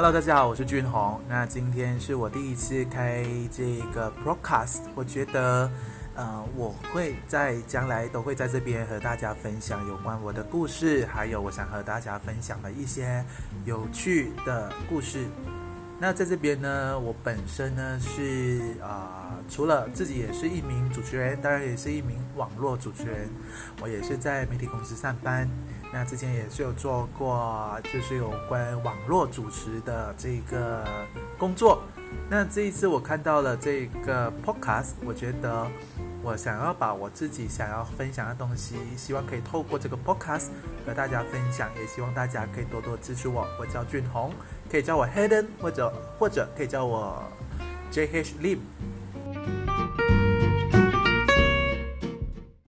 Hello，大家好，我是俊宏。那今天是我第一次开这个 broadcast，我觉得，呃，我会在将来都会在这边和大家分享有关我的故事，还有我想和大家分享的一些有趣的故事。那在这边呢，我本身呢是啊，除了自己也是一名主持人，当然也是一名网络主持人，我也是在媒体公司上班。那之前也是有做过，就是有关网络主持的这个工作。那这一次我看到了这个 podcast，我觉得我想要把我自己想要分享的东西，希望可以透过这个 podcast 和大家分享，也希望大家可以多多支持我。我叫俊宏，可以叫我 Hayden，或者或者可以叫我 JH Lim。